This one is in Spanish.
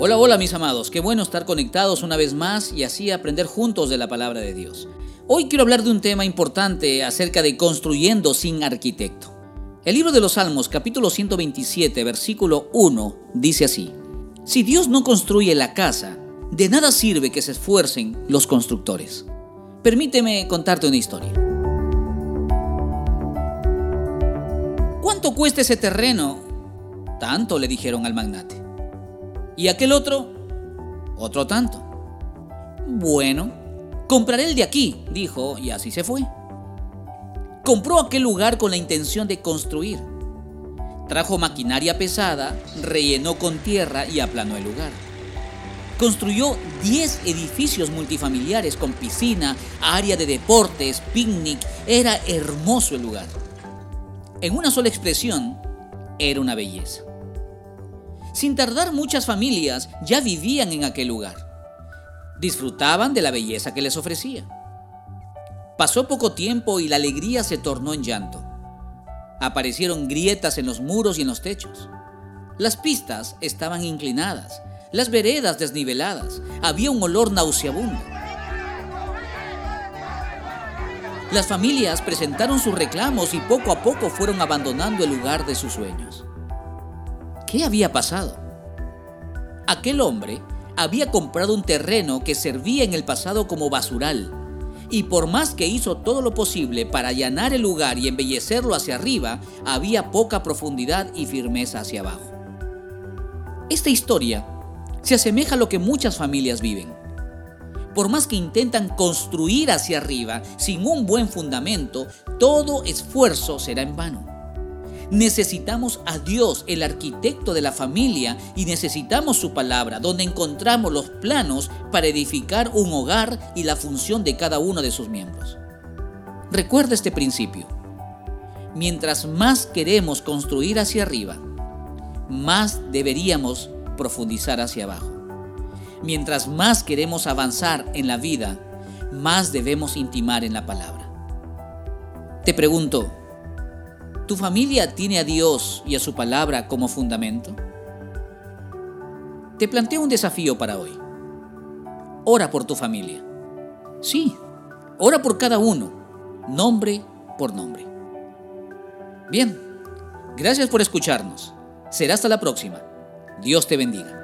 Hola, hola mis amados, qué bueno estar conectados una vez más y así aprender juntos de la palabra de Dios. Hoy quiero hablar de un tema importante acerca de construyendo sin arquitecto. El libro de los Salmos, capítulo 127, versículo 1, dice así, Si Dios no construye la casa, de nada sirve que se esfuercen los constructores. Permíteme contarte una historia. ¿Cuánto cuesta ese terreno? Tanto le dijeron al magnate. ¿Y aquel otro? Otro tanto. Bueno, compraré el de aquí, dijo, y así se fue. Compró aquel lugar con la intención de construir. Trajo maquinaria pesada, rellenó con tierra y aplanó el lugar. Construyó 10 edificios multifamiliares con piscina, área de deportes, picnic. Era hermoso el lugar. En una sola expresión, era una belleza. Sin tardar muchas familias ya vivían en aquel lugar. Disfrutaban de la belleza que les ofrecía. Pasó poco tiempo y la alegría se tornó en llanto. Aparecieron grietas en los muros y en los techos. Las pistas estaban inclinadas, las veredas desniveladas, había un olor nauseabundo. Las familias presentaron sus reclamos y poco a poco fueron abandonando el lugar de sus sueños. ¿Qué había pasado? Aquel hombre había comprado un terreno que servía en el pasado como basural, y por más que hizo todo lo posible para allanar el lugar y embellecerlo hacia arriba, había poca profundidad y firmeza hacia abajo. Esta historia se asemeja a lo que muchas familias viven. Por más que intentan construir hacia arriba sin un buen fundamento, todo esfuerzo será en vano. Necesitamos a Dios, el arquitecto de la familia, y necesitamos su palabra, donde encontramos los planos para edificar un hogar y la función de cada uno de sus miembros. Recuerda este principio. Mientras más queremos construir hacia arriba, más deberíamos profundizar hacia abajo. Mientras más queremos avanzar en la vida, más debemos intimar en la palabra. Te pregunto, ¿Tu familia tiene a Dios y a su palabra como fundamento? Te planteo un desafío para hoy. Ora por tu familia. Sí, ora por cada uno, nombre por nombre. Bien, gracias por escucharnos. Será hasta la próxima. Dios te bendiga.